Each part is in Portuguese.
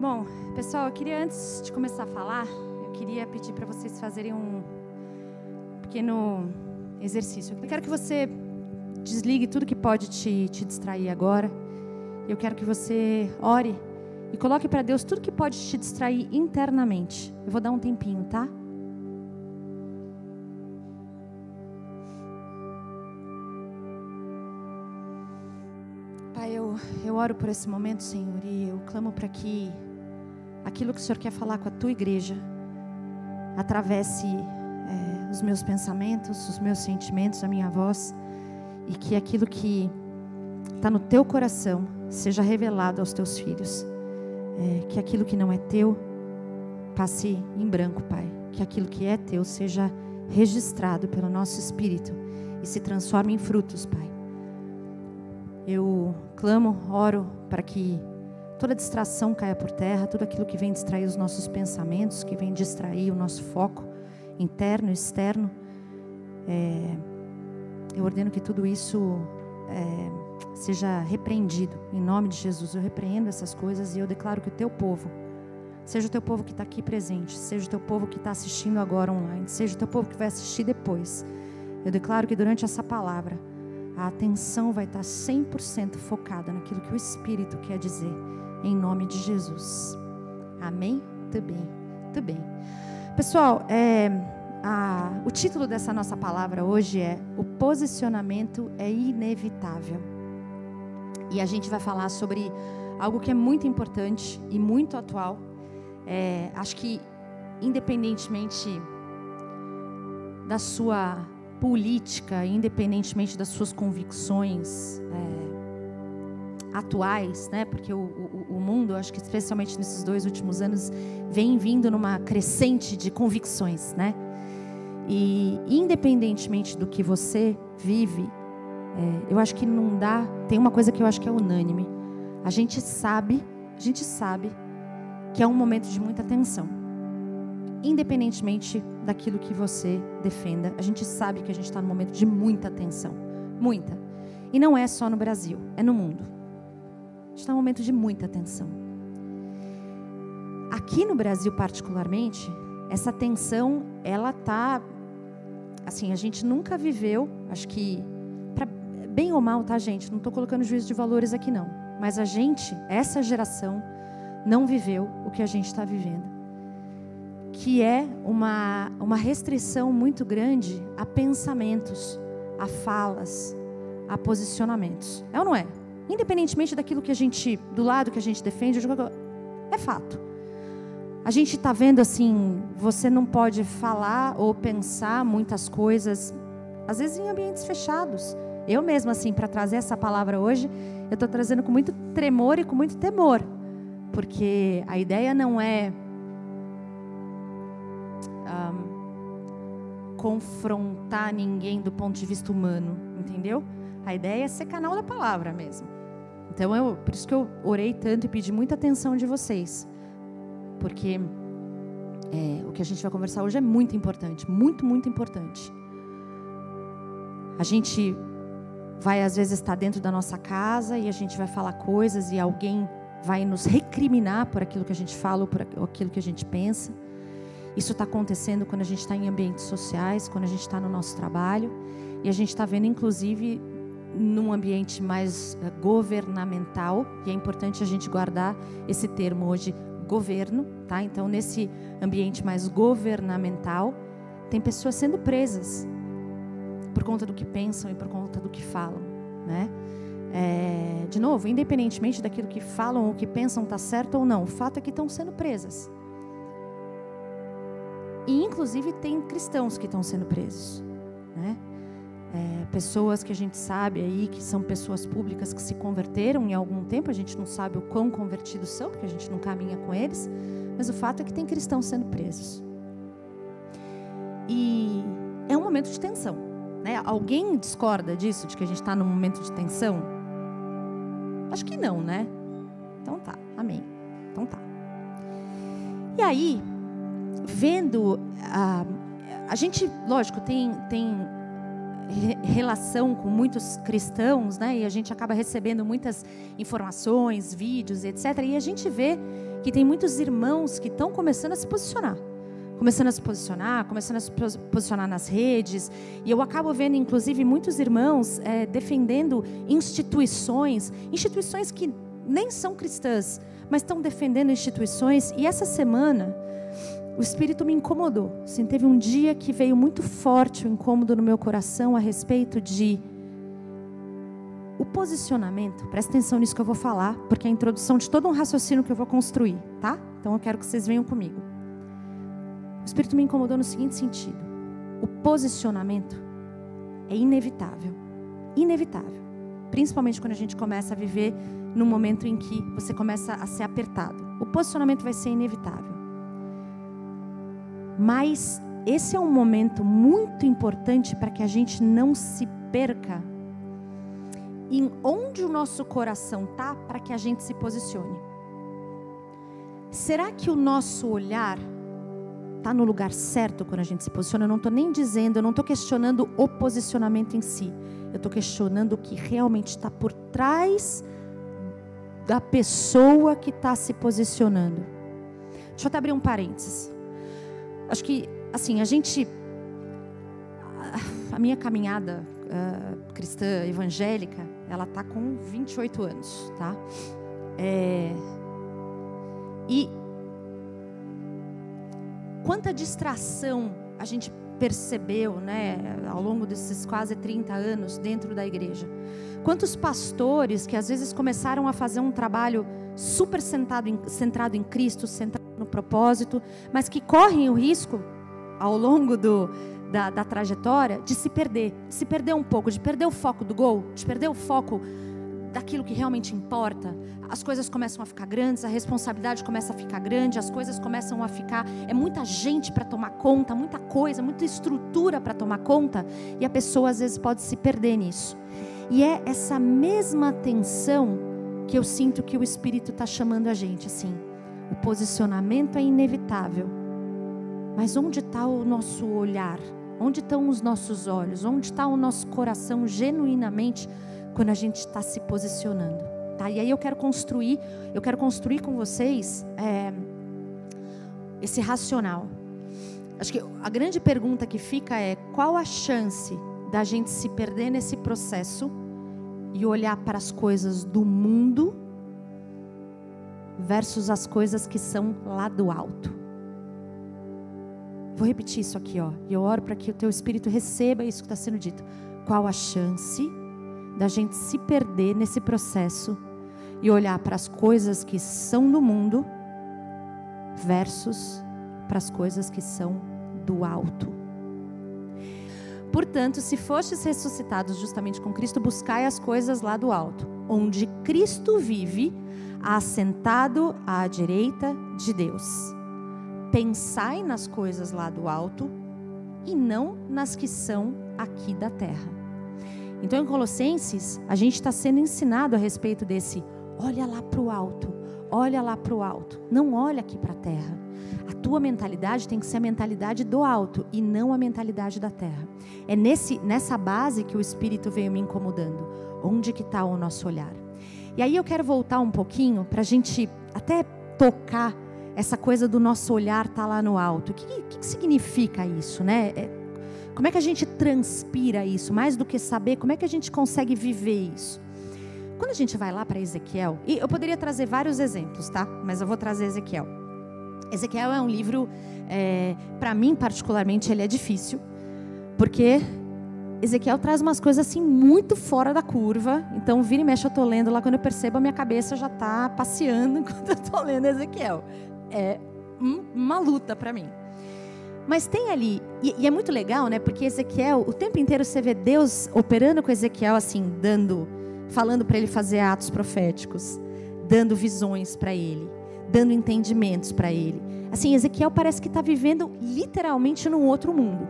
Bom, pessoal, eu queria antes de começar a falar, eu queria pedir para vocês fazerem um pequeno exercício. Eu quero que você desligue tudo que pode te, te distrair agora. Eu quero que você ore e coloque para Deus tudo que pode te distrair internamente. Eu vou dar um tempinho, tá? Pai, eu, eu oro por esse momento, Senhor, e eu clamo para que aquilo que o Senhor quer falar com a tua igreja atravesse é, os meus pensamentos, os meus sentimentos, a minha voz, e que aquilo que está no teu coração seja revelado aos teus filhos. É, que aquilo que não é teu passe em branco, Pai. Que aquilo que é teu seja registrado pelo nosso espírito e se transforme em frutos, Pai. Eu clamo, oro para que toda distração caia por terra, tudo aquilo que vem distrair os nossos pensamentos, que vem distrair o nosso foco interno externo. É, eu ordeno que tudo isso é, seja repreendido. Em nome de Jesus, eu repreendo essas coisas e eu declaro que o teu povo, seja o teu povo que está aqui presente, seja o teu povo que está assistindo agora online, seja o teu povo que vai assistir depois, eu declaro que durante essa palavra, a atenção vai estar 100% focada naquilo que o Espírito quer dizer, em nome de Jesus. Amém? Tudo bem. Pessoal, é, a, o título dessa nossa palavra hoje é O posicionamento é inevitável. E a gente vai falar sobre algo que é muito importante e muito atual. É, acho que, independentemente da sua política, independentemente das suas convicções é, atuais, né? Porque o, o, mundo, acho que especialmente nesses dois últimos anos, vem vindo numa crescente de convicções, né? E independentemente do que você vive, é, eu acho que não dá. Tem uma coisa que eu acho que é unânime. A gente sabe, a gente sabe que é um momento de muita tensão. Independentemente daquilo que você defenda, a gente sabe que a gente está num momento de muita tensão. Muita. E não é só no Brasil, é no mundo. Está num momento de muita tensão. Aqui no Brasil, particularmente, essa tensão, ela está assim, a gente nunca viveu, acho que, pra, bem ou mal, tá, gente? Não estou colocando juízo de valores aqui, não. Mas a gente, essa geração, não viveu o que a gente está vivendo. Que é uma, uma restrição muito grande a pensamentos, a falas, a posicionamentos. É ou não é? Independentemente daquilo que a gente, do lado que a gente defende, é fato. A gente está vendo assim, você não pode falar ou pensar muitas coisas, às vezes em ambientes fechados. Eu mesma, assim, para trazer essa palavra hoje, eu estou trazendo com muito tremor e com muito temor, porque a ideia não é um, confrontar ninguém do ponto de vista humano, entendeu? A ideia é ser canal da palavra mesmo. Então, eu, por isso que eu orei tanto e pedi muita atenção de vocês porque é, o que a gente vai conversar hoje é muito importante, muito, muito importante. A gente vai às vezes estar dentro da nossa casa e a gente vai falar coisas e alguém vai nos recriminar por aquilo que a gente fala ou por aquilo que a gente pensa. Isso está acontecendo quando a gente está em ambientes sociais, quando a gente está no nosso trabalho e a gente está vendo, inclusive, num ambiente mais eh, governamental e é importante a gente guardar esse termo hoje governo, tá? Então, nesse ambiente mais governamental, tem pessoas sendo presas por conta do que pensam e por conta do que falam, né? É, de novo, independentemente daquilo que falam ou que pensam está certo ou não, o fato é que estão sendo presas. E inclusive tem cristãos que estão sendo presos, né? É, pessoas que a gente sabe aí que são pessoas públicas que se converteram em algum tempo, a gente não sabe o quão convertidos são, porque a gente não caminha com eles, mas o fato é que tem cristãos sendo presos. E é um momento de tensão. Né? Alguém discorda disso, de que a gente está num momento de tensão? Acho que não, né? Então tá, amém. Então tá. E aí, vendo a, a gente, lógico, tem, tem relação com muitos cristãos, né? E a gente acaba recebendo muitas informações, vídeos, etc. E a gente vê que tem muitos irmãos que estão começando a se posicionar. Começando a se posicionar, começando a se posicionar nas redes. E eu acabo vendo, inclusive, muitos irmãos é, defendendo instituições, instituições que nem são cristãs, mas estão defendendo instituições. E essa semana, o Espírito me incomodou. Assim, teve um dia que veio muito forte o incômodo no meu coração a respeito de o posicionamento, presta atenção nisso que eu vou falar, porque é a introdução de todo um raciocínio que eu vou construir, tá? Então eu quero que vocês venham comigo. O Espírito me incomodou no seguinte sentido: o posicionamento é inevitável. Inevitável. Principalmente quando a gente começa a viver num momento em que você começa a ser apertado. O posicionamento vai ser inevitável. Mas esse é um momento muito importante para que a gente não se perca em onde o nosso coração tá para que a gente se posicione. Será que o nosso olhar está no lugar certo quando a gente se posiciona? Eu não estou nem dizendo, eu não estou questionando o posicionamento em si. Eu estou questionando o que realmente está por trás da pessoa que está se posicionando. Deixa eu até abrir um parênteses. Acho que, assim, a gente. A minha caminhada uh, cristã evangélica, ela tá com 28 anos, tá? É, e quanta distração a gente percebeu, né, ao longo desses quase 30 anos dentro da igreja. Quantos pastores que às vezes começaram a fazer um trabalho super centrado em, centrado em Cristo, centrado no propósito, mas que correm o risco ao longo do, da, da trajetória de se perder, de se perder um pouco, de perder o foco do gol, de perder o foco daquilo que realmente importa. As coisas começam a ficar grandes, a responsabilidade começa a ficar grande, as coisas começam a ficar. É muita gente para tomar conta, muita coisa, muita estrutura para tomar conta, e a pessoa às vezes pode se perder nisso. E é essa mesma atenção que eu sinto que o Espírito está chamando a gente, assim. O posicionamento é inevitável, mas onde está o nosso olhar? Onde estão os nossos olhos? Onde está o nosso coração genuinamente quando a gente está se posicionando? Tá? E aí eu quero construir, eu quero construir com vocês é, esse racional. Acho que a grande pergunta que fica é qual a chance da gente se perder nesse processo e olhar para as coisas do mundo versus as coisas que são lá do alto. Vou repetir isso aqui, ó. E eu oro para que o teu espírito receba isso que está sendo dito. Qual a chance da gente se perder nesse processo e olhar para as coisas que são do mundo versus para as coisas que são do alto? Portanto, se fostes ressuscitados justamente com Cristo, buscai as coisas lá do alto, onde Cristo vive, assentado à direita de Deus pensai nas coisas lá do alto e não nas que são aqui da terra. Então, em Colossenses, a gente está sendo ensinado a respeito desse: olha lá para o alto, olha lá para o alto, não olha aqui para a terra. A tua mentalidade tem que ser a mentalidade do alto e não a mentalidade da terra. É nesse, nessa base que o Espírito veio me incomodando. Onde que está o nosso olhar? E aí eu quero voltar um pouquinho para a gente até tocar essa coisa do nosso olhar estar tá lá no alto. O que, que, significa isso, né? É, como é que a gente transpira isso? Mais do que saber, como é que a gente consegue viver isso? Quando a gente vai lá para Ezequiel, e eu poderia trazer vários exemplos, tá? Mas eu vou trazer Ezequiel. Ezequiel é um livro, é, para mim particularmente, ele é difícil, porque Ezequiel traz umas coisas assim muito fora da curva. Então, vira e mexe, eu estou lendo lá, quando eu percebo, a minha cabeça já está passeando enquanto eu estou lendo Ezequiel é uma luta para mim. Mas tem ali, e, e, é muito legal, né? Porque Ezequiel, o tempo inteiro você vê Deus operando com Ezequiel, assim, dando, falando para ele fazer atos proféticos, dando visões para ele, dando entendimentos para ele. Assim, Ezequiel parece que está vivendo literalmente num outro mundo.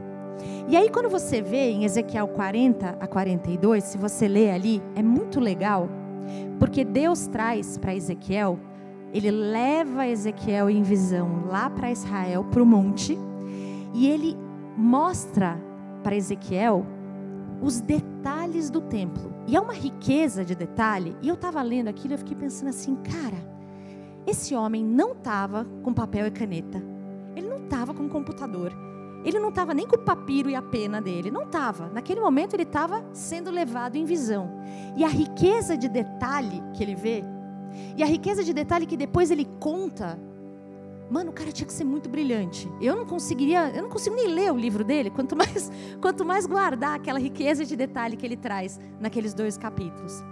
E aí, quando você vê em Ezequiel 40 a 42, se você lê ali, é muito legal, porque Deus traz para Ezequiel ele leva Ezequiel em visão lá para Israel, para o monte, e ele mostra para Ezequiel os detalhes do templo. E é uma riqueza de detalhe. E eu estava lendo aquilo e fiquei pensando assim, cara, esse homem não estava com papel e caneta. Ele não estava com computador. Ele não estava nem com o papiro e a pena dele. Não estava. Naquele momento ele estava sendo levado em visão. E a riqueza de detalhe que ele vê, e a riqueza de detalhe que depois ele conta Mano, o cara tinha que ser muito brilhante. Eu não conseguiria, eu não consigo nem ler o livro dele, quanto mais, quanto mais guardar aquela riqueza de detalhe que ele traz naqueles dois capítulos.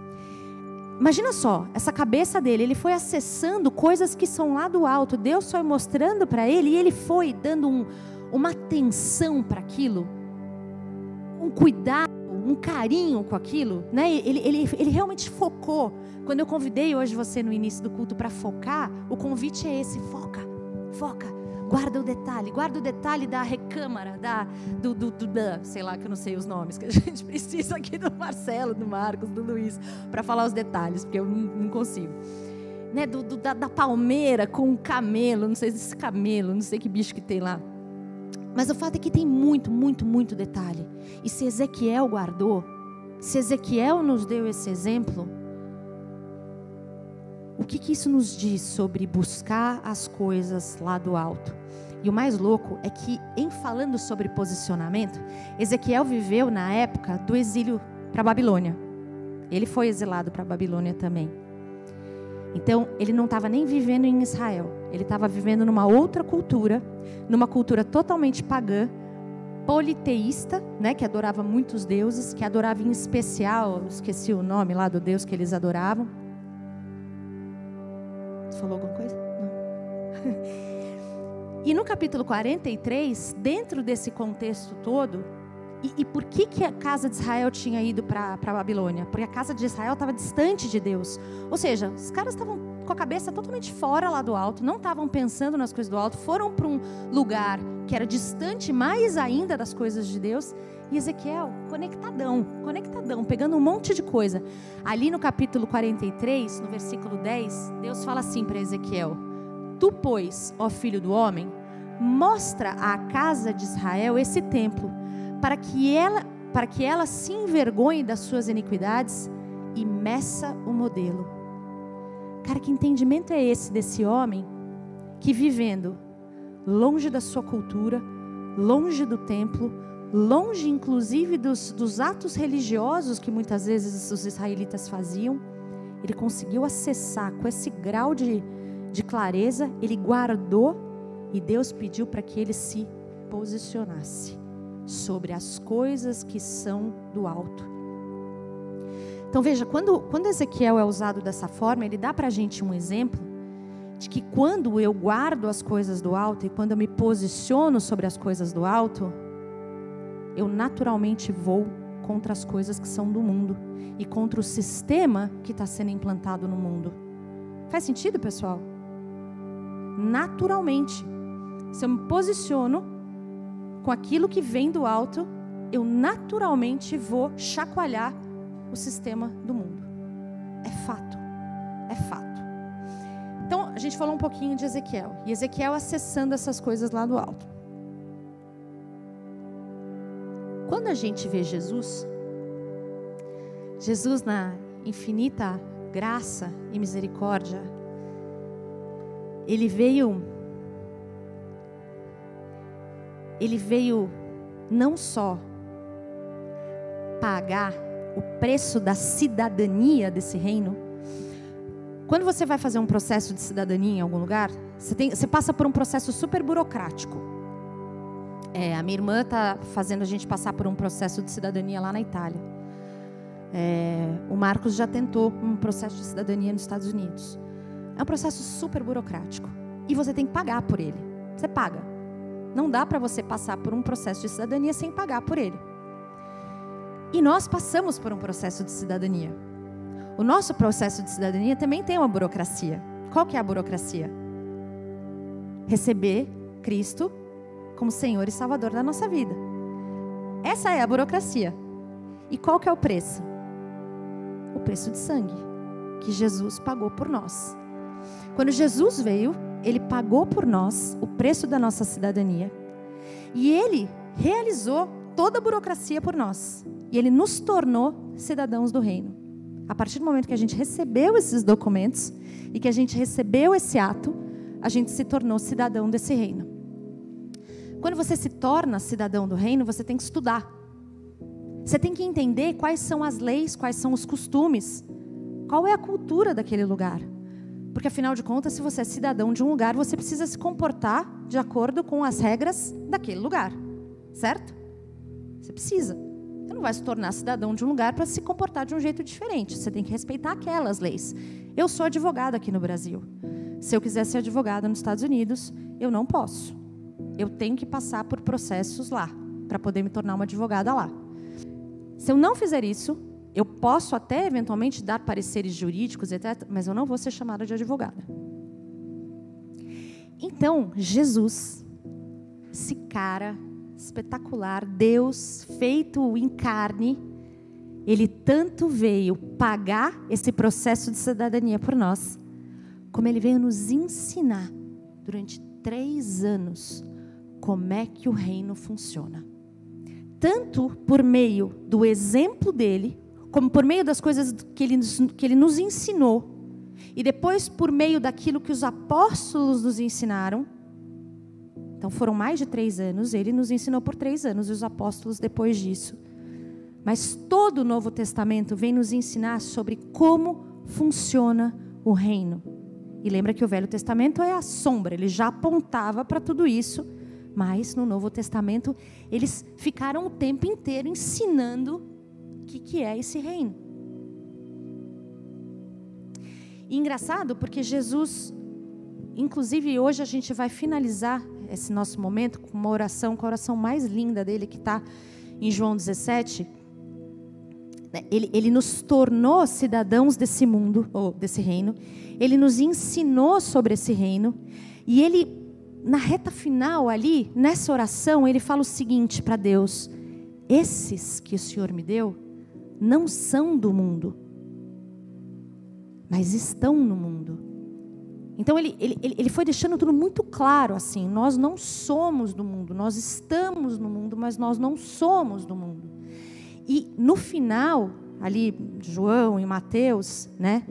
Imagina só, essa cabeça dele, ele foi acessando coisas que são lá do alto. Deus foi mostrando para ele e ele foi dando um, uma atenção para aquilo, um cuidado, um carinho com aquilo, né? Ele, ele, ele realmente focou. Quando eu convidei hoje você no início do culto para focar, o convite é esse: foca foca, guarda o detalhe, guarda o detalhe da recâmara, da, do, do, do, da, sei lá, que eu não sei os nomes, que a gente precisa aqui do Marcelo, do Marcos, do Luiz, para falar os detalhes, porque eu não, consigo. Né, do, do da, da, palmeira com o camelo, não sei se esse camelo, não sei que bicho que tem lá. Mas o fato é que tem muito, muito, muito detalhe. E se Ezequiel guardou, se Ezequiel nos deu esse exemplo, o que, que isso nos diz sobre buscar as coisas lá do alto? E o mais louco é que, em falando sobre posicionamento, Ezequiel viveu na época do exílio para Babilônia. Ele foi exilado para Babilônia também. Então, ele não estava nem vivendo em Israel. Ele estava vivendo numa outra cultura, numa cultura totalmente pagã, politeísta, né, que adorava muitos deuses, que adorava em especial, esqueci o nome lá do deus que eles adoravam, falou alguma coisa? Não. e no capítulo 43, dentro desse contexto todo, e, e, por que, que a casa de Israel tinha ido para a Babilônia? Porque a casa de Israel estava distante de Deus. Ou seja, os caras estavam com a cabeça totalmente fora lá do alto, não estavam pensando nas coisas do alto, foram para um lugar que era distante mais ainda das coisas de Deus. E Ezequiel, conectadão, conectadão, pegando um monte de coisa. Ali no capítulo 43, no versículo 10, Deus fala assim para Ezequiel: Tu, pois, ó filho do homem, mostra à casa de Israel esse templo, para que ela, para que ela se envergonhe das suas iniquidades e meça o modelo. Cara, que entendimento é esse desse homem que vivendo longe da sua cultura, longe do templo, longe inclusive dos, dos atos religiosos que muitas vezes os israelitas faziam, ele conseguiu acessar com esse grau de, de clareza, ele guardou e Deus pediu para que ele se posicionasse sobre as coisas que são do alto. Então veja, quando, quando Ezequiel é usado dessa forma, ele dá para a gente um exemplo de que quando eu guardo as coisas do alto e quando eu me posiciono sobre as coisas do alto, eu naturalmente vou contra as coisas que são do mundo e contra o sistema que está sendo implantado no mundo. Faz sentido, pessoal? Naturalmente, se eu me posiciono com aquilo que vem do alto, eu naturalmente vou chacoalhar o sistema do mundo. É fato. É fato. Então, a gente falou um pouquinho de Ezequiel. E Ezequiel acessando essas coisas lá do alto. Quando a gente vê Jesus, Jesus na infinita graça e misericórdia, ele veio ele veio não só pagar o preço da cidadania desse reino. Quando você vai fazer um processo de cidadania em algum lugar, você, tem, você passa por um processo super burocrático. É, a minha irmã está fazendo a gente passar por um processo de cidadania lá na Itália. É, o Marcos já tentou um processo de cidadania nos Estados Unidos. É um processo super burocrático. E você tem que pagar por ele. Você paga. Não dá para você passar por um processo de cidadania sem pagar por ele. E nós passamos por um processo de cidadania. O nosso processo de cidadania também tem uma burocracia. Qual que é a burocracia? Receber Cristo como Senhor e Salvador da nossa vida. Essa é a burocracia. E qual que é o preço? O preço de sangue que Jesus pagou por nós. Quando Jesus veio, ele pagou por nós o preço da nossa cidadania. E ele realizou toda a burocracia por nós. E ele nos tornou cidadãos do reino. A partir do momento que a gente recebeu esses documentos e que a gente recebeu esse ato, a gente se tornou cidadão desse reino. Quando você se torna cidadão do reino, você tem que estudar. Você tem que entender quais são as leis, quais são os costumes, qual é a cultura daquele lugar. Porque afinal de contas, se você é cidadão de um lugar, você precisa se comportar de acordo com as regras daquele lugar. Certo? Você precisa. Você não vai se tornar cidadão de um lugar para se comportar de um jeito diferente. Você tem que respeitar aquelas leis. Eu sou advogada aqui no Brasil. Se eu quiser ser advogada nos Estados Unidos, eu não posso. Eu tenho que passar por processos lá para poder me tornar uma advogada lá. Se eu não fizer isso, eu posso até eventualmente dar pareceres jurídicos, etc., mas eu não vou ser chamada de advogada. Então, Jesus, esse cara espetacular, Deus feito em carne, ele tanto veio pagar esse processo de cidadania por nós, como ele veio nos ensinar durante três anos como é que o reino funciona. Tanto por meio do exemplo dele, como por meio das coisas que ele, que ele nos ensinou, e depois por meio daquilo que os apóstolos nos ensinaram. Então foram mais de três anos, ele nos ensinou por três anos, e os apóstolos depois disso. Mas todo o Novo Testamento vem nos ensinar sobre como funciona o reino. E lembra que o Velho Testamento é a sombra, ele já apontava para tudo isso, mas no Novo Testamento eles ficaram o tempo inteiro ensinando o que, que é esse reino. E engraçado porque Jesus, inclusive hoje a gente vai finalizar esse nosso momento com uma oração, com a oração mais linda dele que está em João 17. Né, ele, ele nos tornou cidadãos desse mundo, ou desse reino. Ele nos ensinou sobre esse reino. E ele, na reta final ali, nessa oração, ele fala o seguinte para Deus: Esses que o Senhor me deu, não são do mundo, mas estão no mundo. Então ele, ele, ele foi deixando tudo muito claro assim: nós não somos do mundo, nós estamos no mundo, mas nós não somos do mundo. E no final, ali, João e Mateus, né?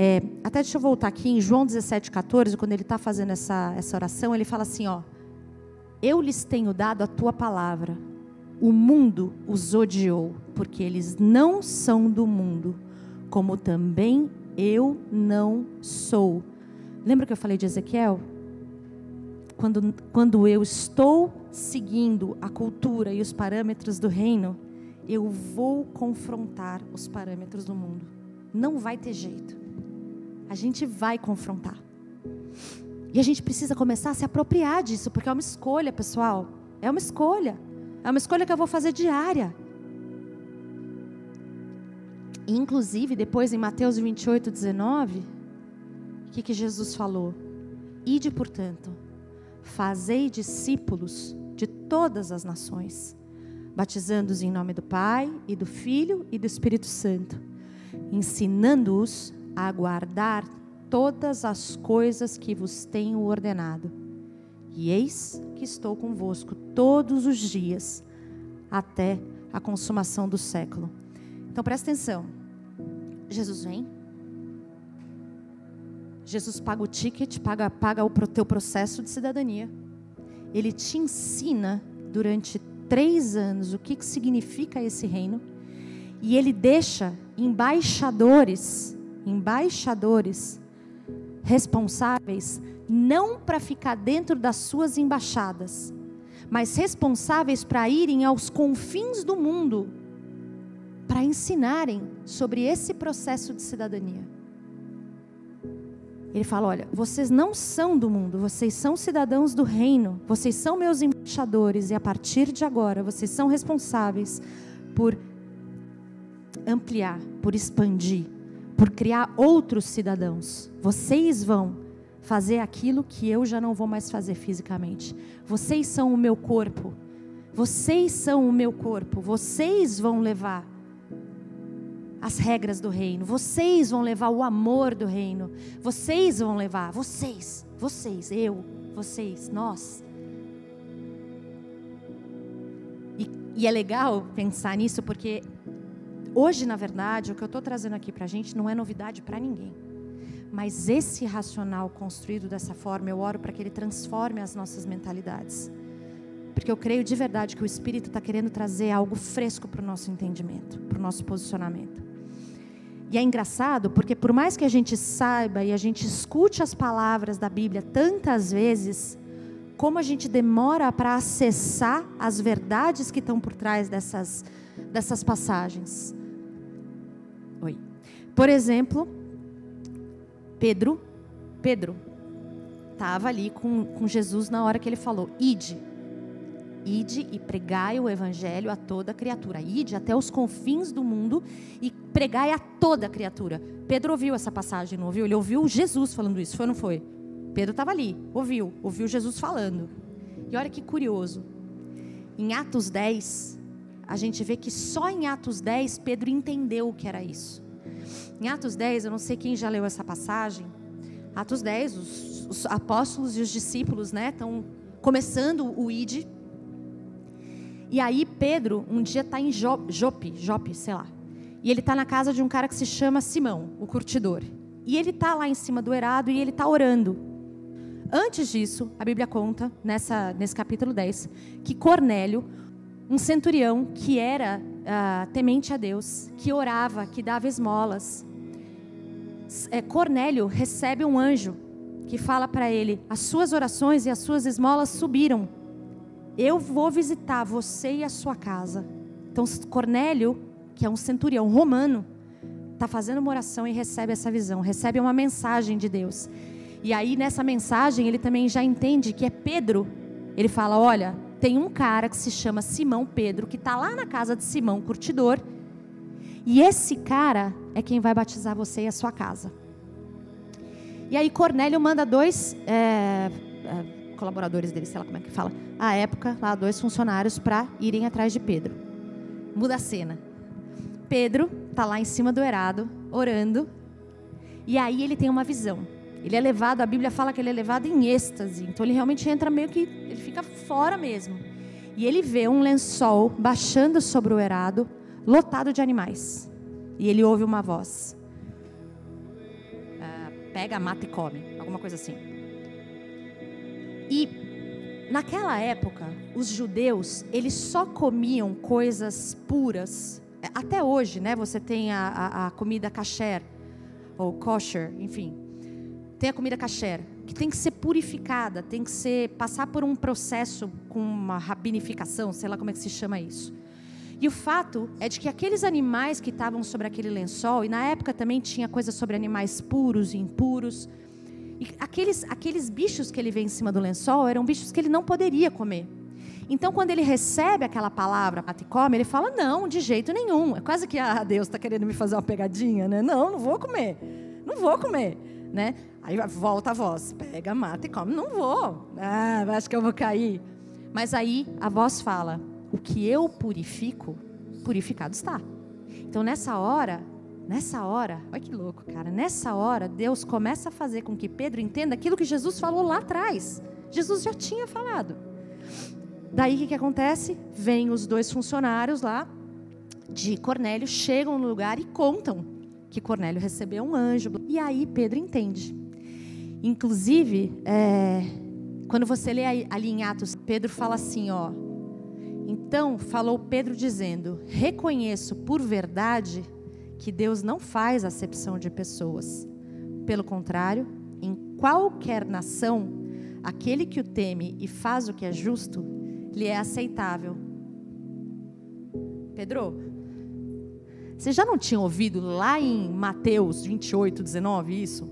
É, até deixa eu voltar aqui em João 17, 14, quando ele está fazendo essa, essa oração, ele fala assim: ó, eu lhes tenho dado a tua palavra, o mundo os odiou, porque eles não são do mundo, como também eu não sou. Lembra que eu falei de Ezequiel? Quando, quando eu estou seguindo a cultura e os parâmetros do reino, eu vou confrontar os parâmetros do mundo. Não vai ter jeito. A gente vai confrontar. E a gente precisa começar a se apropriar disso, porque é uma escolha, pessoal. É uma escolha. É uma escolha que eu vou fazer diária. Inclusive, depois em Mateus 28, 19, o que, que Jesus falou? Ide, portanto, fazei discípulos de todas as nações, batizando-os em nome do Pai e do Filho e do Espírito Santo, ensinando-os a guardar todas as coisas que vos tenho ordenado. E eis que estou convosco todos os dias, até a consumação do século. Então presta atenção. Jesus vem. Jesus paga o ticket, paga, paga o teu processo de cidadania. Ele te ensina durante três anos o que, que significa esse reino. E ele deixa embaixadores, embaixadores responsáveis não para ficar dentro das suas embaixadas, mas responsáveis para irem aos confins do mundo para ensinarem sobre esse processo de cidadania. Ele fala: olha, vocês não são do mundo, vocês são cidadãos do reino, vocês são meus embaixadores, e a partir de agora vocês são responsáveis por ampliar, por expandir, por criar outros cidadãos. Vocês vão fazer aquilo que eu já não vou mais fazer fisicamente. Vocês são o meu corpo. Vocês são o meu corpo. Vocês vão levar as regras do reino. Vocês vão levar o amor do reino. Vocês vão levar. Vocês. Vocês. Eu. Vocês. Nós. E, e é legal pensar nisso porque Hoje, na verdade, o que eu estou trazendo aqui para a gente não é novidade para ninguém. Mas esse racional construído dessa forma, eu oro para que ele transforme as nossas mentalidades. Porque eu creio de verdade que o Espírito está querendo trazer algo fresco para o nosso entendimento, para o nosso posicionamento. E é engraçado porque, por mais que a gente saiba e a gente escute as palavras da Bíblia tantas vezes, como a gente demora para acessar as verdades que estão por trás dessas, dessas passagens. Oi. Por exemplo, Pedro, Pedro estava ali com, com Jesus na hora que ele falou: Ide, ide e pregai o evangelho a toda criatura. Ide até os confins do mundo e pregai a toda criatura. Pedro ouviu essa passagem, não ouviu? Ele ouviu Jesus falando isso, foi ou não foi? Pedro estava ali, ouviu, ouviu Jesus falando. E olha que curioso. Em Atos 10, a gente vê que só em Atos 10 Pedro entendeu o que era isso. Em Atos 10, eu não sei quem já leu essa passagem. Atos 10, os, os apóstolos e os discípulos, né, estão começando o ID. E aí Pedro um dia está em Jope, Jope, sei lá. E ele está na casa de um cara que se chama Simão, o curtidor. E ele está lá em cima do erado e ele está orando. Antes disso, a Bíblia conta, nessa, nesse capítulo 10, que Cornélio, um centurião que era uh, temente a Deus, que orava, que dava esmolas, é, Cornélio recebe um anjo que fala para ele: as suas orações e as suas esmolas subiram. Eu vou visitar você e a sua casa. Então, Cornélio que é um centurião romano, está fazendo uma oração e recebe essa visão, recebe uma mensagem de Deus. E aí, nessa mensagem, ele também já entende que é Pedro. Ele fala: Olha, tem um cara que se chama Simão Pedro, que está lá na casa de Simão, curtidor. E esse cara é quem vai batizar você e a sua casa. E aí, Cornélio manda dois é, é, colaboradores dele, sei lá como é que fala, à época, lá, dois funcionários para irem atrás de Pedro. Muda a cena. Pedro está lá em cima do erado, orando, e aí ele tem uma visão. Ele é levado, a Bíblia fala que ele é levado em êxtase, então ele realmente entra meio que, ele fica fora mesmo. E ele vê um lençol baixando sobre o erado, lotado de animais. E ele ouve uma voz: uh, pega, mata e come, alguma coisa assim. E naquela época, os judeus eles só comiam coisas puras até hoje, né, você tem a, a, a comida kasher, ou kosher, enfim. Tem a comida kasher, que tem que ser purificada, tem que ser passar por um processo com uma rabinificação, sei lá como é que se chama isso. E o fato é de que aqueles animais que estavam sobre aquele lençol, e na época também tinha coisa sobre animais puros e impuros, e aqueles, aqueles bichos que ele vê em cima do lençol eram bichos que ele não poderia comer. Então, quando ele recebe aquela palavra, come, ele fala: Não, de jeito nenhum. É quase que, ah, Deus está querendo me fazer uma pegadinha, né? Não, não vou comer. Não vou comer. Né? Aí volta a voz: Pega, mata e come. Não vou. Ah, acho que eu vou cair. Mas aí a voz fala: O que eu purifico, purificado está. Então, nessa hora, Nessa hora, olha que louco, cara. Nessa hora, Deus começa a fazer com que Pedro entenda aquilo que Jesus falou lá atrás. Jesus já tinha falado. Daí o que, que acontece? Vêm os dois funcionários lá de Cornélio, chegam no lugar e contam que Cornélio recebeu um anjo. E aí Pedro entende. Inclusive, é, quando você lê ali em Atos, Pedro fala assim, ó. Então falou Pedro dizendo: Reconheço por verdade que Deus não faz acepção de pessoas. Pelo contrário, em qualquer nação, aquele que o teme e faz o que é justo lhe é aceitável. Pedro, você já não tinha ouvido lá em Mateus 28, 19 isso?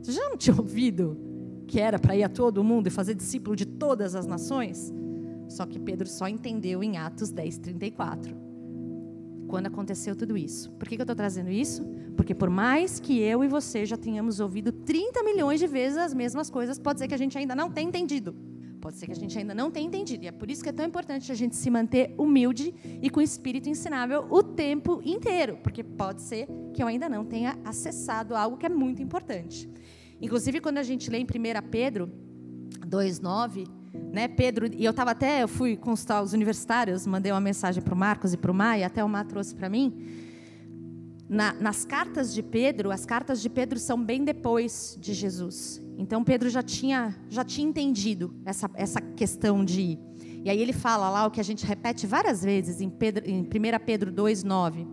Você já não tinha ouvido que era para ir a todo mundo e fazer discípulo de todas as nações? Só que Pedro só entendeu em Atos 10, 34. Quando aconteceu tudo isso. Por que, que eu estou trazendo isso? Porque por mais que eu e você já tenhamos ouvido 30 milhões de vezes as mesmas coisas, pode ser que a gente ainda não tenha entendido. Pode ser que a gente ainda não tenha entendido. E é por isso que é tão importante a gente se manter humilde e com espírito ensinável o tempo inteiro. Porque pode ser que eu ainda não tenha acessado algo que é muito importante. Inclusive, quando a gente lê em 1 Pedro 2,9, né, Pedro, e eu estava até, eu fui consultar os universitários, mandei uma mensagem para o Marcos e para o Maia, até o Mar trouxe para mim. Na, nas cartas de Pedro, as cartas de Pedro são bem depois de Jesus. Então Pedro já tinha, já tinha entendido essa, essa questão de. E aí ele fala lá o que a gente repete várias vezes em, Pedro, em 1 Pedro 2,9.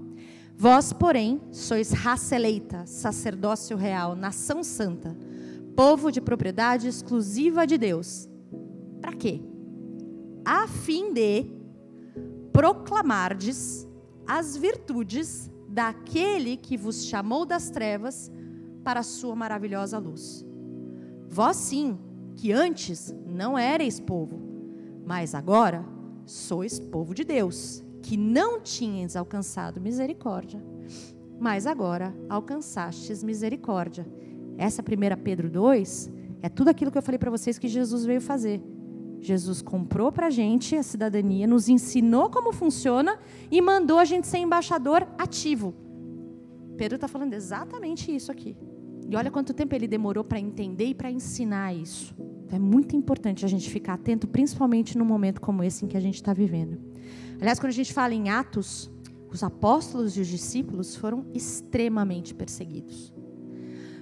Vós, porém, sois raça eleita, sacerdócio real, nação santa, povo de propriedade exclusiva de Deus. Para quê? A fim de proclamardes as virtudes daquele que vos chamou das trevas para a sua maravilhosa luz. Vós sim, que antes não erais povo, mas agora sois povo de Deus, que não tinhas alcançado misericórdia, mas agora alcançastes misericórdia. Essa 1 Pedro 2 é tudo aquilo que eu falei para vocês que Jesus veio fazer. Jesus comprou para a gente a cidadania, nos ensinou como funciona e mandou a gente ser embaixador ativo. Pedro está falando exatamente isso aqui. E olha quanto tempo ele demorou para entender e para ensinar isso. Então, é muito importante a gente ficar atento, principalmente num momento como esse em que a gente está vivendo. Aliás, quando a gente fala em Atos, os apóstolos e os discípulos foram extremamente perseguidos.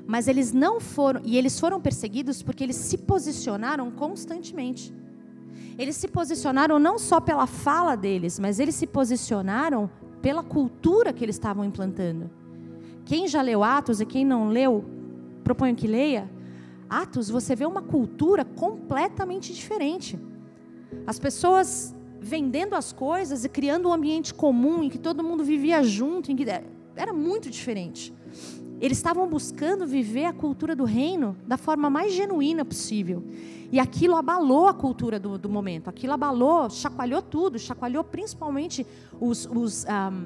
Mas eles não foram, e eles foram perseguidos porque eles se posicionaram constantemente. Eles se posicionaram não só pela fala deles, mas eles se posicionaram pela cultura que eles estavam implantando. Quem já leu Atos e quem não leu, proponho que leia, Atos, você vê uma cultura completamente diferente. As pessoas vendendo as coisas e criando um ambiente comum em que todo mundo vivia junto, em que era muito diferente. Eles estavam buscando viver a cultura do reino da forma mais genuína possível. E aquilo abalou a cultura do, do momento. Aquilo abalou, chacoalhou tudo, chacoalhou principalmente os, os, um,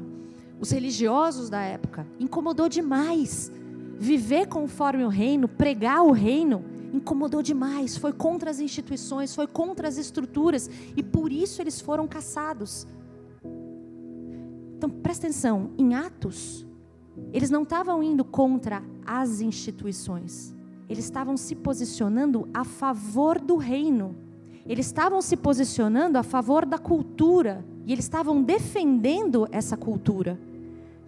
os religiosos da época. Incomodou demais viver conforme o reino, pregar o reino, incomodou demais, foi contra as instituições, foi contra as estruturas, e por isso eles foram caçados. Então, presta atenção, em Atos, eles não estavam indo contra as instituições, eles estavam se posicionando a favor do reino, eles estavam se posicionando a favor da cultura, e eles estavam defendendo essa cultura.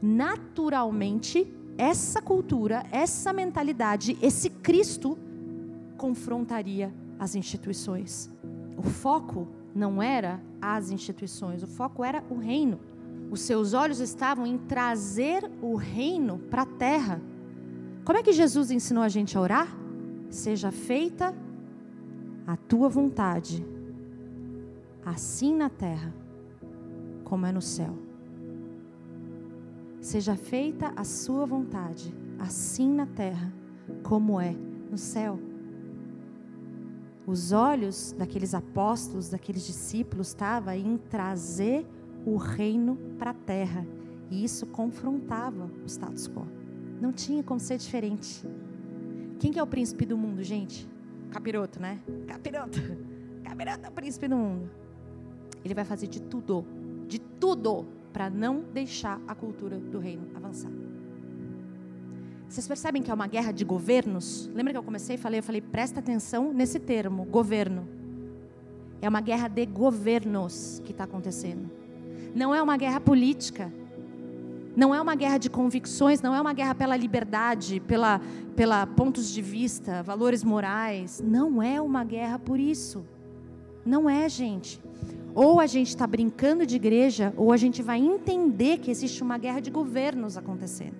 Naturalmente, essa cultura, essa mentalidade, esse Cristo confrontaria as instituições. O foco não era as instituições, o foco era o reino. Os seus olhos estavam em trazer o reino para a terra. Como é que Jesus ensinou a gente a orar? Seja feita a tua vontade, assim na terra como é no céu. Seja feita a sua vontade, assim na terra como é no céu. Os olhos daqueles apóstolos, daqueles discípulos, estavam em trazer o reino para a terra. E isso confrontava o status quo. Não tinha como ser diferente. Quem que é o príncipe do mundo, gente? Capiroto, né? Capiroto. Capiroto é o príncipe do mundo. Ele vai fazer de tudo, de tudo para não deixar a cultura do reino avançar. Vocês percebem que é uma guerra de governos? Lembra que eu comecei e falei, eu falei, presta atenção nesse termo, governo. É uma guerra de governos que está acontecendo. Não é uma guerra política. Não é uma guerra de convicções, não é uma guerra pela liberdade, pela, pela pontos de vista, valores morais. Não é uma guerra por isso. Não é, gente. Ou a gente está brincando de igreja, ou a gente vai entender que existe uma guerra de governos acontecendo.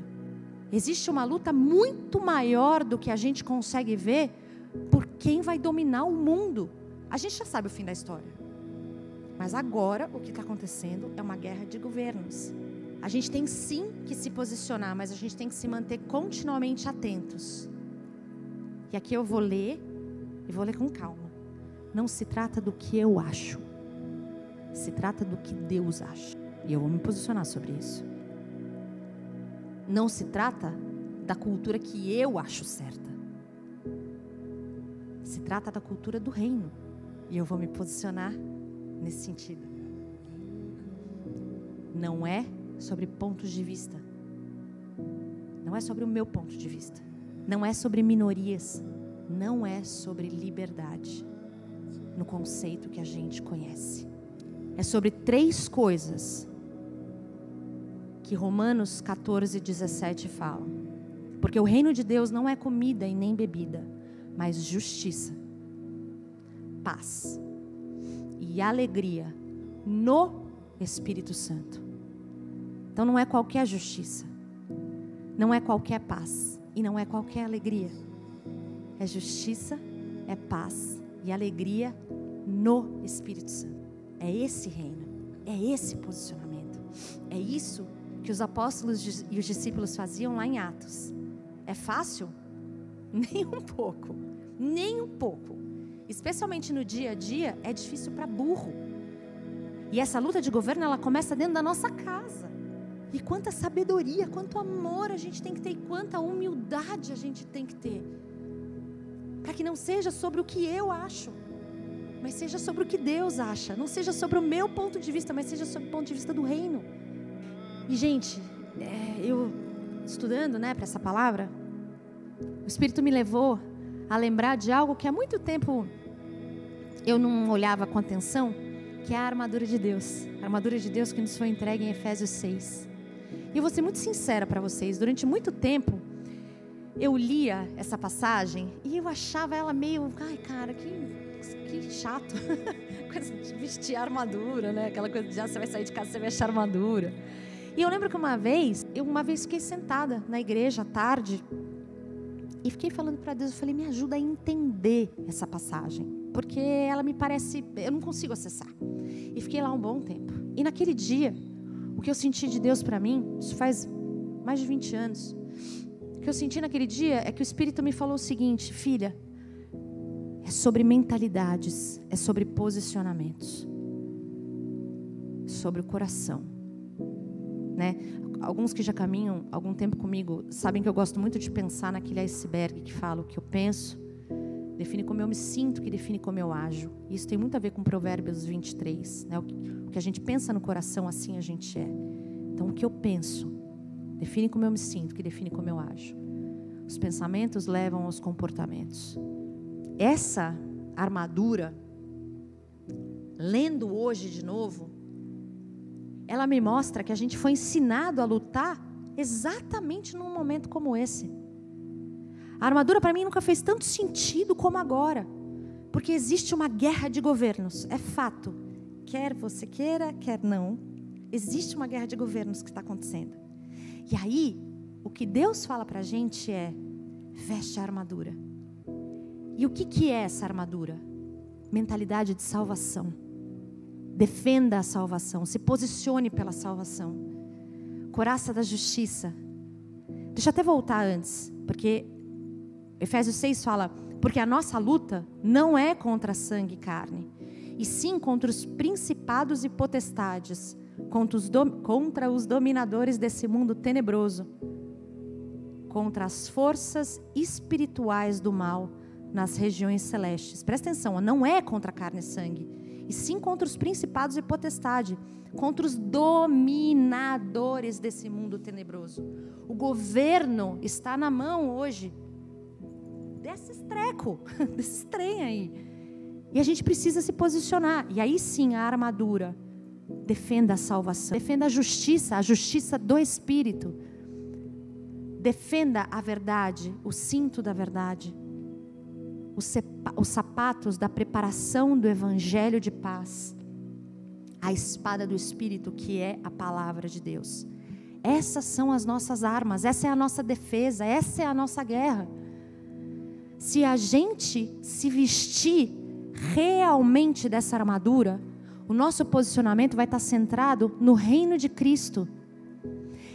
Existe uma luta muito maior do que a gente consegue ver por quem vai dominar o mundo. A gente já sabe o fim da história. Mas agora o que está acontecendo é uma guerra de governos. A gente tem sim que se posicionar, mas a gente tem que se manter continuamente atentos. E aqui eu vou ler, e vou ler com calma. Não se trata do que eu acho se trata do que Deus acha. E eu vou me posicionar sobre isso. Não se trata da cultura que eu acho certa. Se trata da cultura do reino. E eu vou me posicionar nesse sentido. Não é sobre pontos de vista. Não é sobre o meu ponto de vista. Não é sobre minorias. Não é sobre liberdade. No conceito que a gente conhece é sobre três coisas que Romanos 14, 17 fala. Porque o reino de Deus não é comida e nem bebida, mas justiça, paz e alegria no Espírito Santo. Então não é qualquer justiça, não é qualquer paz e não é qualquer alegria. É justiça, é paz e alegria no Espírito Santo. É esse reino, é esse posicionamento. É isso que os apóstolos e os discípulos faziam lá em Atos. É fácil? Nem um pouco. Nem um pouco. Especialmente no dia a dia, é difícil para burro. E essa luta de governo, ela começa dentro da nossa casa. E quanta sabedoria, quanto amor a gente tem que ter e quanta humildade a gente tem que ter. Para que não seja sobre o que eu acho, mas seja sobre o que Deus acha. Não seja sobre o meu ponto de vista, mas seja sobre o ponto de vista do reino. E, gente, é, eu estudando né, para essa palavra, o Espírito me levou a lembrar de algo que há muito tempo eu não olhava com atenção, que é a armadura de Deus. A armadura de Deus que nos foi entregue em Efésios 6. E eu vou ser muito sincera para vocês, durante muito tempo eu lia essa passagem e eu achava ela meio, ai cara, que, que chato. coisa de vestir armadura, né? Aquela coisa de ah, você vai sair de casa, você veste armadura. E eu lembro que uma vez, eu uma vez fiquei sentada na igreja à tarde e fiquei falando para Deus, eu falei, me ajuda a entender essa passagem, porque ela me parece, eu não consigo acessar. E fiquei lá um bom tempo. E naquele dia, o que eu senti de Deus para mim, isso faz mais de 20 anos. O que eu senti naquele dia é que o Espírito me falou o seguinte, filha, é sobre mentalidades, é sobre posicionamentos, é sobre o coração né? Alguns que já caminham algum tempo comigo sabem que eu gosto muito de pensar naquele iceberg que fala o que eu penso, define como eu me sinto, que define como eu ajo. Isso tem muito a ver com Provérbios 23, né? O que, a gente pensa no coração, assim a gente é. Então, o que eu penso define como eu me sinto, que define como eu ajo. Os pensamentos levam aos comportamentos. Essa armadura, lendo hoje de novo, ela me mostra que a gente foi ensinado a lutar exatamente num momento como esse. A armadura para mim nunca fez tanto sentido como agora, porque existe uma guerra de governos, é fato. Quer você queira, quer não, existe uma guerra de governos que está acontecendo. E aí, o que Deus fala para a gente é: veste a armadura. E o que, que é essa armadura? Mentalidade de salvação Defenda a salvação, se posicione pela salvação. Coraça da justiça. Deixa eu até voltar antes, porque Efésios 6 fala: porque a nossa luta não é contra sangue e carne, e sim contra os principados e potestades, contra os, do, contra os dominadores desse mundo tenebroso, contra as forças espirituais do mal nas regiões celestes. Presta atenção, não é contra carne e sangue e sim contra os principados e potestade, contra os dominadores desse mundo tenebroso. O governo está na mão hoje desse estreco, desse trem aí. E a gente precisa se posicionar. E aí sim a armadura defenda a salvação, defenda a justiça, a justiça do Espírito. Defenda a verdade, o cinto da verdade os sapatos da preparação do evangelho de paz, a espada do Espírito, que é a palavra de Deus. Essas são as nossas armas, essa é a nossa defesa, essa é a nossa guerra. Se a gente se vestir realmente dessa armadura, o nosso posicionamento vai estar centrado no reino de Cristo.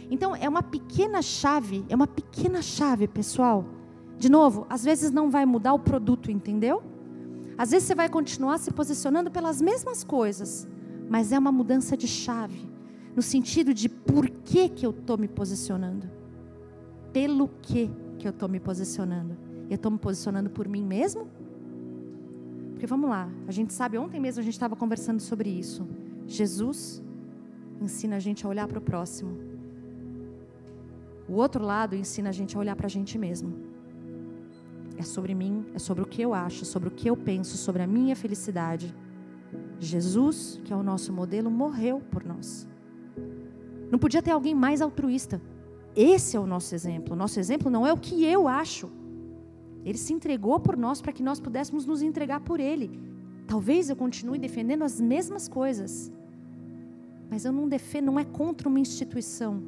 Então, é uma pequena chave, é uma pequena chave, pessoal de novo, às vezes não vai mudar o produto, entendeu? Às vezes você vai continuar se posicionando pelas mesmas coisas, mas é uma mudança de chave, no sentido de por que, que eu estou me posicionando. Pelo que, que eu estou me posicionando. Eu estou me posicionando por mim mesmo? Porque vamos lá, a gente sabe, ontem mesmo a gente estava conversando sobre isso. Jesus ensina a gente a olhar para o próximo. O outro lado ensina a gente a olhar para a gente mesmo. É sobre mim, é sobre o que eu acho, sobre o que eu penso, sobre a minha felicidade. Jesus, que é o nosso modelo, morreu por nós. Não podia ter alguém mais altruísta. Esse é o nosso exemplo. O nosso exemplo não é o que eu acho. Ele se entregou por nós para que nós pudéssemos nos entregar por Ele. Talvez eu continue defendendo as mesmas coisas, mas eu não defendo, não é contra uma instituição,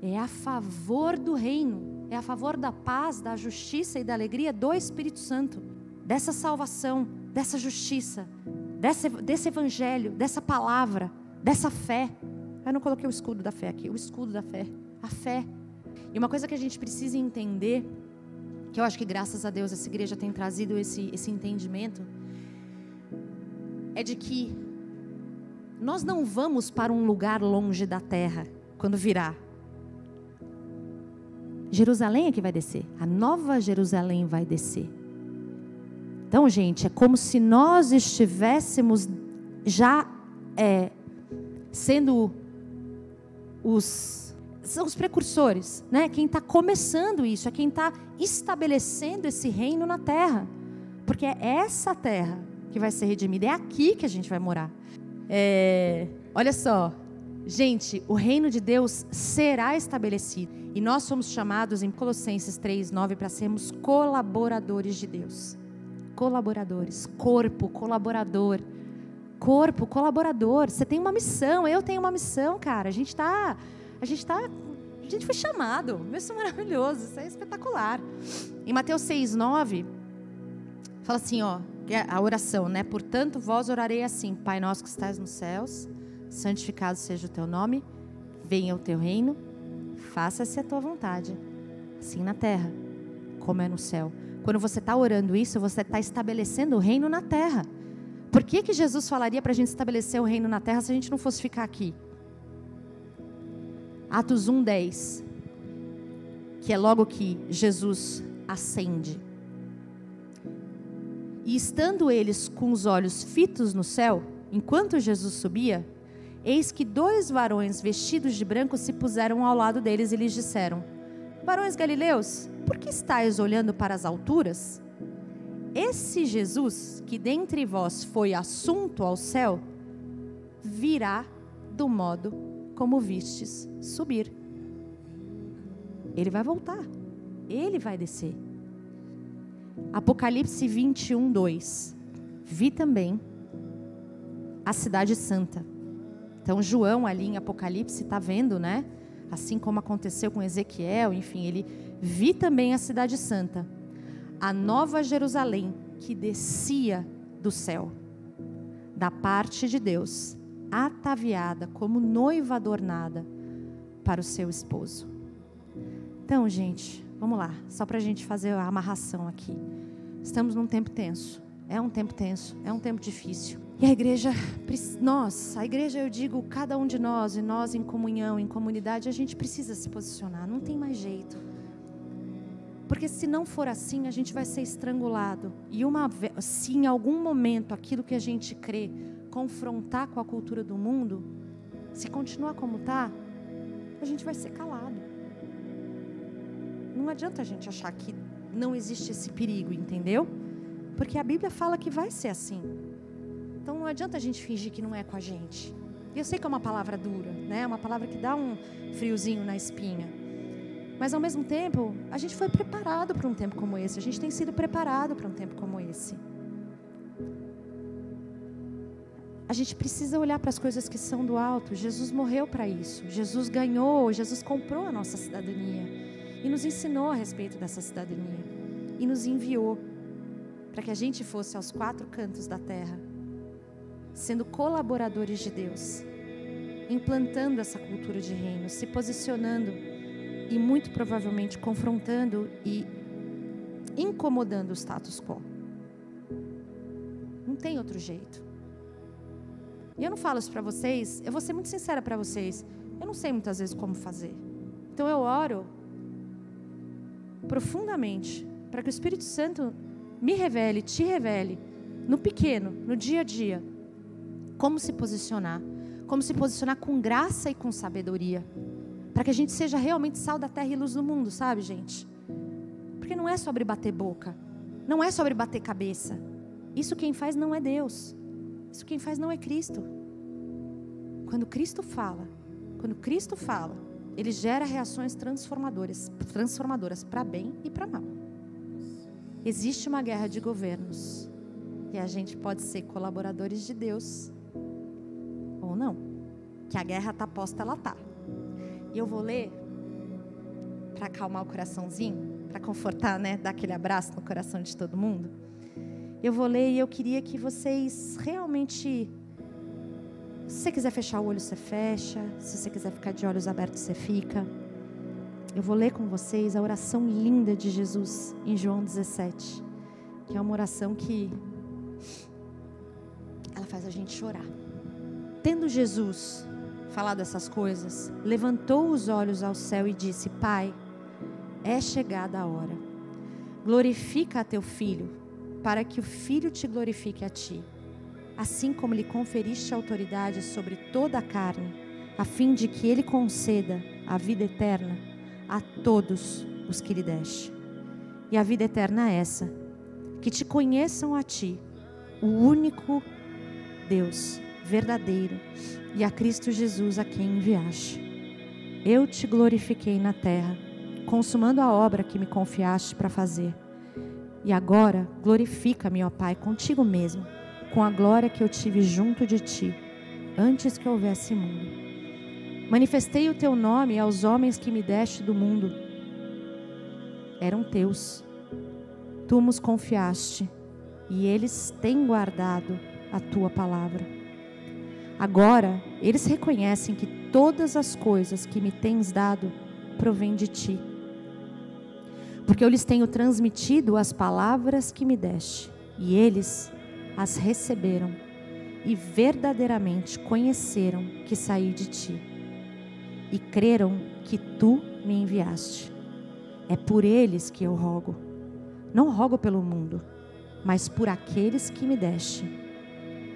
é a favor do reino, é a favor da paz, da justiça e da alegria do Espírito Santo, dessa salvação, dessa justiça, desse, desse evangelho, dessa palavra, dessa fé. Eu não coloquei o escudo da fé aqui, o escudo da fé, a fé. E uma coisa que a gente precisa entender, que eu acho que graças a Deus essa igreja tem trazido esse, esse entendimento, é de que nós não vamos para um lugar longe da terra quando virar. Jerusalém é que vai descer. A nova Jerusalém vai descer. Então, gente, é como se nós estivéssemos já é, sendo os são os precursores, né? Quem está começando isso, é quem está estabelecendo esse reino na terra, porque é essa terra que vai ser redimida, é aqui que a gente vai morar. É, olha só, gente, o reino de Deus será estabelecido. E nós somos chamados em Colossenses 3:9 para sermos colaboradores de Deus. Colaboradores, corpo, colaborador. Corpo, colaborador. Você tem uma missão, eu tenho uma missão, cara. A gente está a gente tá a gente foi chamado. Isso é maravilhoso, isso é espetacular. Em Mateus 6:9 fala assim, ó, é a oração, né? Portanto, vós orarei assim: Pai nosso que estás nos céus, santificado seja o teu nome, venha o teu reino faça-se a tua vontade, assim na terra, como é no céu. Quando você está orando isso, você está estabelecendo o reino na terra. Por que, que Jesus falaria para a gente estabelecer o reino na terra se a gente não fosse ficar aqui? Atos 1,10, que é logo que Jesus ascende. E estando eles com os olhos fitos no céu, enquanto Jesus subia, Eis que dois varões vestidos de branco se puseram ao lado deles e lhes disseram: Varões galileus, por que estáis olhando para as alturas? Esse Jesus, que dentre vós foi assunto ao céu, virá do modo como vistes subir. Ele vai voltar. Ele vai descer. Apocalipse 21, 2. Vi também a cidade santa então, João, ali em Apocalipse, está vendo, né? Assim como aconteceu com Ezequiel, enfim, ele vi também a Cidade Santa, a Nova Jerusalém, que descia do céu, da parte de Deus, ataviada como noiva adornada para o seu esposo. Então, gente, vamos lá, só para a gente fazer a amarração aqui. Estamos num tempo tenso. É um tempo tenso, é um tempo difícil. E a igreja, nós, a igreja eu digo, cada um de nós, e nós em comunhão, em comunidade, a gente precisa se posicionar, não tem mais jeito. Porque se não for assim, a gente vai ser estrangulado. E uma, se em algum momento aquilo que a gente crê confrontar com a cultura do mundo, se continuar como está, a gente vai ser calado. Não adianta a gente achar que não existe esse perigo, entendeu? Porque a Bíblia fala que vai ser assim. Então não adianta a gente fingir que não é com a gente. Eu sei que é uma palavra dura, né? É uma palavra que dá um friozinho na espinha. Mas ao mesmo tempo, a gente foi preparado para um tempo como esse. A gente tem sido preparado para um tempo como esse. A gente precisa olhar para as coisas que são do alto. Jesus morreu para isso. Jesus ganhou, Jesus comprou a nossa cidadania e nos ensinou a respeito dessa cidadania e nos enviou para que a gente fosse aos quatro cantos da terra sendo colaboradores de Deus, implantando essa cultura de reino, se posicionando e muito provavelmente confrontando e incomodando o status quo. Não tem outro jeito. E eu não falo isso para vocês, eu vou ser muito sincera para vocês. Eu não sei muitas vezes como fazer. Então eu oro profundamente para que o Espírito Santo me revele, te revele, no pequeno, no dia a dia, como se posicionar, como se posicionar com graça e com sabedoria, para que a gente seja realmente sal da terra e luz do mundo, sabe, gente? Porque não é sobre bater boca, não é sobre bater cabeça. Isso quem faz não é Deus. Isso quem faz não é Cristo. Quando Cristo fala, quando Cristo fala, ele gera reações transformadoras, transformadoras para bem e para mal. Existe uma guerra de governos e a gente pode ser colaboradores de Deus ou não. Que a guerra está posta, ela tá. E eu vou ler para acalmar o coraçãozinho, para confortar, né, dar aquele abraço no coração de todo mundo. Eu vou ler e eu queria que vocês realmente se você quiser fechar o olho, você fecha. Se você quiser ficar de olhos abertos, você fica. Eu vou ler com vocês a oração linda de Jesus em João 17, que é uma oração que ela faz a gente chorar. Tendo Jesus falado essas coisas, levantou os olhos ao céu e disse: Pai, é chegada a hora. Glorifica a teu filho, para que o filho te glorifique a ti assim como lhe conferiste autoridade sobre toda a carne, a fim de que ele conceda a vida eterna a todos os que lhe deste. E a vida eterna é essa: que te conheçam a ti, o único Deus verdadeiro, e a Cristo Jesus a quem enviaste. Eu te glorifiquei na terra, consumando a obra que me confiaste para fazer. E agora glorifica-me, ó Pai, contigo mesmo com a glória que eu tive junto de ti, antes que houvesse mundo. Manifestei o teu nome aos homens que me deste do mundo. Eram teus. Tu nos confiaste, e eles têm guardado a tua palavra. Agora, eles reconhecem que todas as coisas que me tens dado provêm de ti. Porque eu lhes tenho transmitido as palavras que me deste, e eles as receberam e verdadeiramente conheceram que saí de ti e creram que tu me enviaste. É por eles que eu rogo. Não rogo pelo mundo, mas por aqueles que me deste,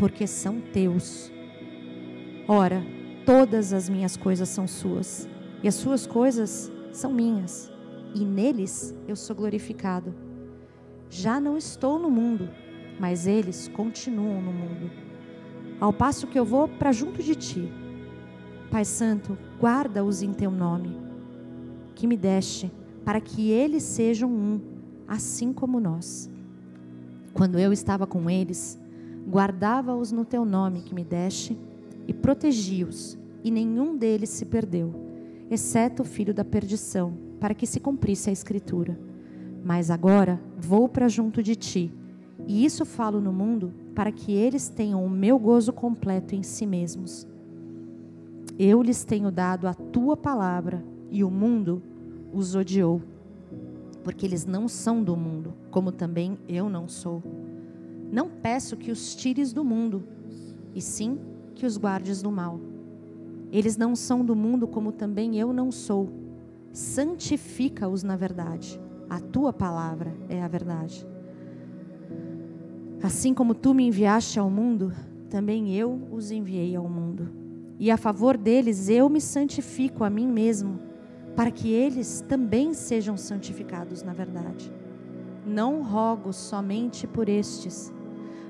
porque são teus. Ora, todas as minhas coisas são suas, e as suas coisas são minhas, e neles eu sou glorificado. Já não estou no mundo, mas eles continuam no mundo. Ao passo que eu vou para junto de ti. Pai Santo, guarda-os em teu nome, que me deste, para que eles sejam um, assim como nós. Quando eu estava com eles, guardava-os no teu nome que me deste e protegi-os, e nenhum deles se perdeu, exceto o filho da perdição, para que se cumprisse a escritura. Mas agora vou para junto de ti e isso falo no mundo para que eles tenham o meu gozo completo em si mesmos. Eu lhes tenho dado a tua palavra e o mundo os odiou, porque eles não são do mundo, como também eu não sou. Não peço que os tires do mundo, e sim que os guardes do mal. Eles não são do mundo, como também eu não sou. Santifica-os na verdade. A tua palavra é a verdade. Assim como tu me enviaste ao mundo, também eu os enviei ao mundo. E a favor deles eu me santifico a mim mesmo, para que eles também sejam santificados na verdade. Não rogo somente por estes,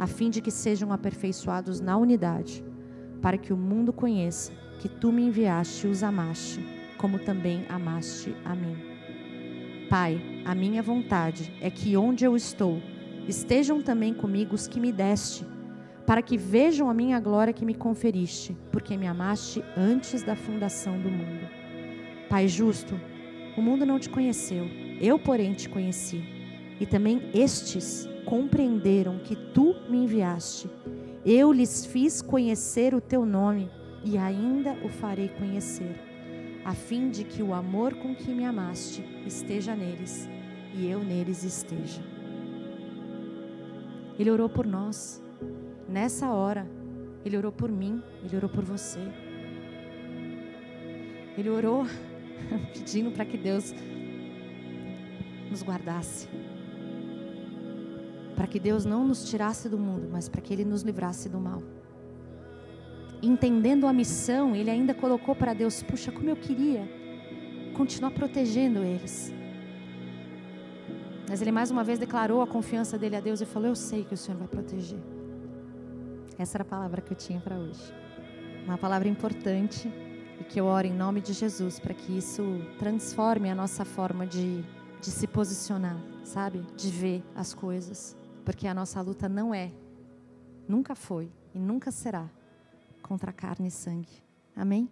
a fim de que sejam aperfeiçoados na unidade, para que o mundo conheça que tu me enviaste e os amaste, como também amaste a mim. Pai, a minha vontade é que onde eu estou, Estejam também comigo os que me deste, para que vejam a minha glória que me conferiste, porque me amaste antes da fundação do mundo. Pai justo, o mundo não te conheceu, eu, porém, te conheci. E também estes compreenderam que tu me enviaste. Eu lhes fiz conhecer o teu nome e ainda o farei conhecer, a fim de que o amor com que me amaste esteja neles e eu neles esteja. Ele orou por nós. Nessa hora, Ele orou por mim, Ele orou por você. Ele orou pedindo para que Deus nos guardasse. Para que Deus não nos tirasse do mundo, mas para que Ele nos livrasse do mal. Entendendo a missão, ele ainda colocou para Deus: puxa, como eu queria continuar protegendo eles. Mas ele mais uma vez declarou a confiança dele a Deus e falou: Eu sei que o Senhor vai proteger. Essa era a palavra que eu tinha para hoje. Uma palavra importante e que eu oro em nome de Jesus para que isso transforme a nossa forma de, de se posicionar, sabe? De ver as coisas. Porque a nossa luta não é, nunca foi e nunca será contra carne e sangue. Amém?